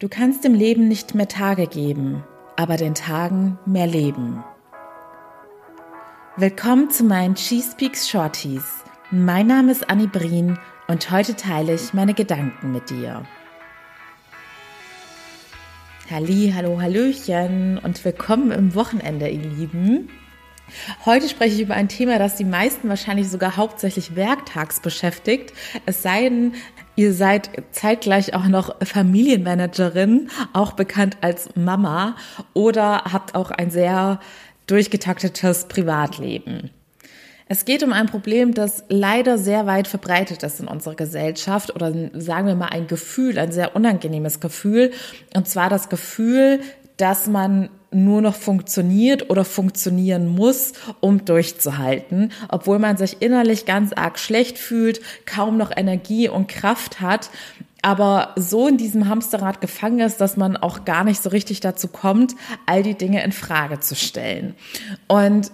Du kannst dem Leben nicht mehr Tage geben, aber den Tagen mehr Leben. Willkommen zu meinen Cheese Peaks Shorties. Mein Name ist Annie Brien und heute teile ich meine Gedanken mit dir. Halli, hallo, hallöchen und willkommen im Wochenende, ihr Lieben. Heute spreche ich über ein Thema, das die meisten wahrscheinlich sogar hauptsächlich werktags beschäftigt. Es sei denn, Ihr seid zeitgleich auch noch Familienmanagerin, auch bekannt als Mama, oder habt auch ein sehr durchgetaktetes Privatleben. Es geht um ein Problem, das leider sehr weit verbreitet ist in unserer Gesellschaft oder sagen wir mal ein Gefühl, ein sehr unangenehmes Gefühl. Und zwar das Gefühl, dass man nur noch funktioniert oder funktionieren muss, um durchzuhalten, obwohl man sich innerlich ganz arg schlecht fühlt, kaum noch Energie und Kraft hat, aber so in diesem Hamsterrad gefangen ist, dass man auch gar nicht so richtig dazu kommt, all die Dinge in Frage zu stellen. Und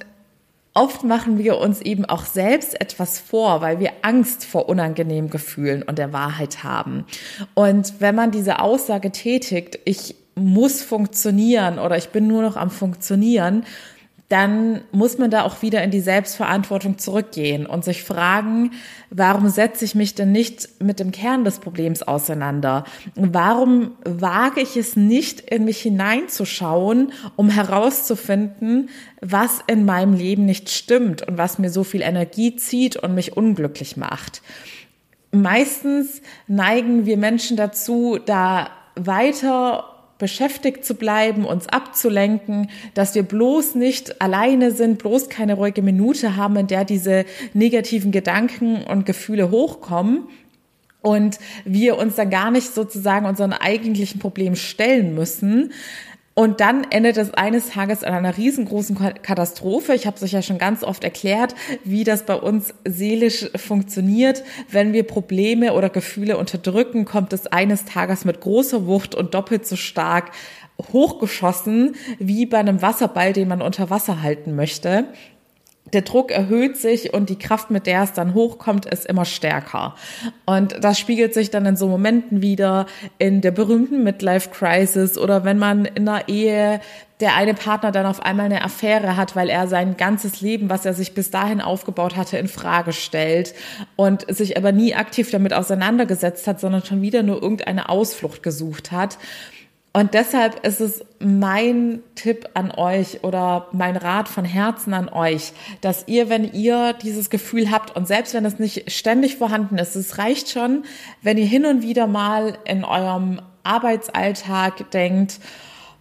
Oft machen wir uns eben auch selbst etwas vor, weil wir Angst vor unangenehmen Gefühlen und der Wahrheit haben. Und wenn man diese Aussage tätigt, ich muss funktionieren oder ich bin nur noch am Funktionieren, dann muss man da auch wieder in die Selbstverantwortung zurückgehen und sich fragen, warum setze ich mich denn nicht mit dem Kern des Problems auseinander? Warum wage ich es nicht, in mich hineinzuschauen, um herauszufinden, was in meinem Leben nicht stimmt und was mir so viel Energie zieht und mich unglücklich macht? Meistens neigen wir Menschen dazu, da weiter beschäftigt zu bleiben, uns abzulenken, dass wir bloß nicht alleine sind, bloß keine ruhige Minute haben, in der diese negativen Gedanken und Gefühle hochkommen und wir uns dann gar nicht sozusagen unseren eigentlichen Problem stellen müssen, und dann endet es eines Tages an einer riesengroßen Katastrophe. Ich habe es euch ja schon ganz oft erklärt, wie das bei uns seelisch funktioniert. Wenn wir Probleme oder Gefühle unterdrücken, kommt es eines Tages mit großer Wucht und doppelt so stark hochgeschossen wie bei einem Wasserball, den man unter Wasser halten möchte der Druck erhöht sich und die Kraft, mit der es dann hochkommt, ist immer stärker. Und das spiegelt sich dann in so Momenten wieder in der berühmten Midlife Crisis oder wenn man in einer Ehe der eine Partner dann auf einmal eine Affäre hat, weil er sein ganzes Leben, was er sich bis dahin aufgebaut hatte, in Frage stellt und sich aber nie aktiv damit auseinandergesetzt hat, sondern schon wieder nur irgendeine Ausflucht gesucht hat. Und deshalb ist es mein Tipp an euch oder mein Rat von Herzen an euch, dass ihr, wenn ihr dieses Gefühl habt und selbst wenn es nicht ständig vorhanden ist, es reicht schon, wenn ihr hin und wieder mal in eurem Arbeitsalltag denkt,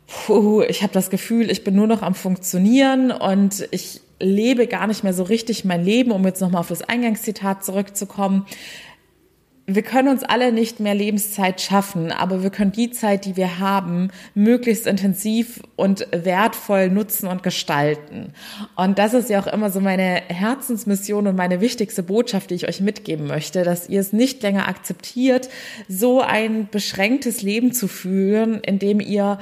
puh, ich habe das Gefühl, ich bin nur noch am Funktionieren und ich lebe gar nicht mehr so richtig mein Leben, um jetzt nochmal auf das Eingangszitat zurückzukommen wir können uns alle nicht mehr Lebenszeit schaffen, aber wir können die Zeit, die wir haben, möglichst intensiv und wertvoll nutzen und gestalten. Und das ist ja auch immer so meine Herzensmission und meine wichtigste Botschaft, die ich euch mitgeben möchte, dass ihr es nicht länger akzeptiert, so ein beschränktes Leben zu führen, in dem ihr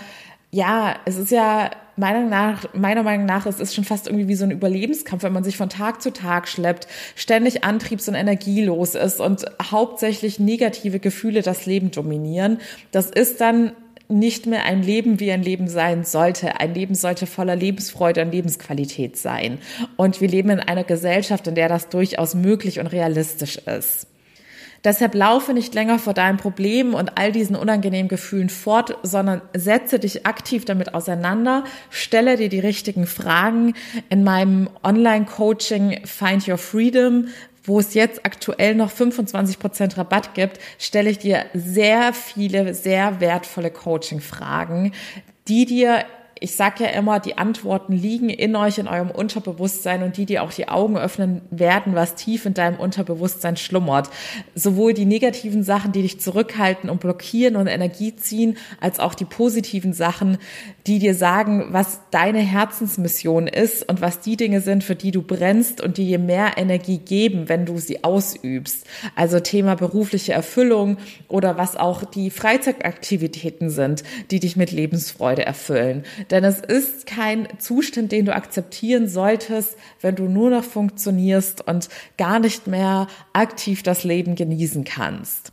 ja, es ist ja meiner, nach, meiner Meinung nach ist es schon fast irgendwie wie so ein Überlebenskampf, wenn man sich von Tag zu Tag schleppt, ständig antriebs- und energielos ist und hauptsächlich negative Gefühle das Leben dominieren. Das ist dann nicht mehr ein Leben, wie ein Leben sein sollte. Ein Leben sollte voller Lebensfreude und Lebensqualität sein. Und wir leben in einer Gesellschaft, in der das durchaus möglich und realistisch ist. Deshalb laufe nicht länger vor deinem Problem und all diesen unangenehmen Gefühlen fort, sondern setze dich aktiv damit auseinander, stelle dir die richtigen Fragen. In meinem Online-Coaching Find Your Freedom wo es jetzt aktuell noch 25 Prozent Rabatt gibt, stelle ich dir sehr viele, sehr wertvolle Coaching-Fragen, die dir ich sage ja immer, die Antworten liegen in euch, in eurem Unterbewusstsein und die dir auch die Augen öffnen werden, was tief in deinem Unterbewusstsein schlummert. Sowohl die negativen Sachen, die dich zurückhalten und blockieren und Energie ziehen, als auch die positiven Sachen, die dir sagen, was deine Herzensmission ist und was die Dinge sind, für die du brennst und die dir mehr Energie geben, wenn du sie ausübst. Also Thema berufliche Erfüllung oder was auch die Freizeitaktivitäten sind, die dich mit Lebensfreude erfüllen. Denn es ist kein Zustand, den du akzeptieren solltest, wenn du nur noch funktionierst und gar nicht mehr aktiv das Leben genießen kannst.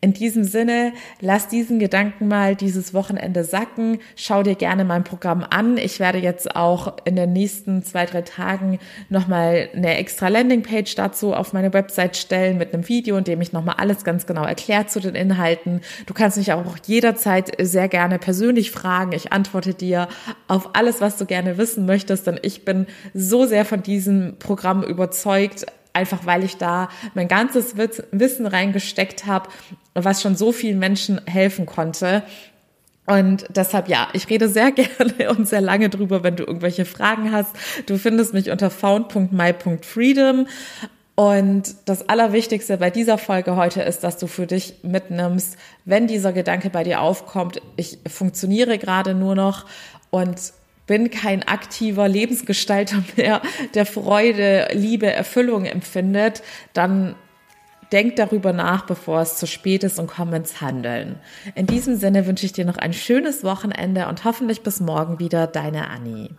In diesem Sinne, lass diesen Gedanken mal dieses Wochenende sacken. Schau dir gerne mein Programm an. Ich werde jetzt auch in den nächsten zwei, drei Tagen nochmal eine extra Landingpage dazu auf meine Website stellen mit einem Video, in dem ich nochmal alles ganz genau erklärt zu den Inhalten. Du kannst mich auch jederzeit sehr gerne persönlich fragen. Ich antworte dir auf alles, was du gerne wissen möchtest, denn ich bin so sehr von diesem Programm überzeugt einfach weil ich da mein ganzes Wissen reingesteckt habe, was schon so vielen Menschen helfen konnte. Und deshalb ja, ich rede sehr gerne und sehr lange drüber, wenn du irgendwelche Fragen hast. Du findest mich unter found.my.freedom. Und das Allerwichtigste bei dieser Folge heute ist, dass du für dich mitnimmst, wenn dieser Gedanke bei dir aufkommt, ich funktioniere gerade nur noch und bin kein aktiver Lebensgestalter mehr, der Freude, Liebe, Erfüllung empfindet, dann denk darüber nach, bevor es zu spät ist und komm ins Handeln. In diesem Sinne wünsche ich dir noch ein schönes Wochenende und hoffentlich bis morgen wieder, deine Annie.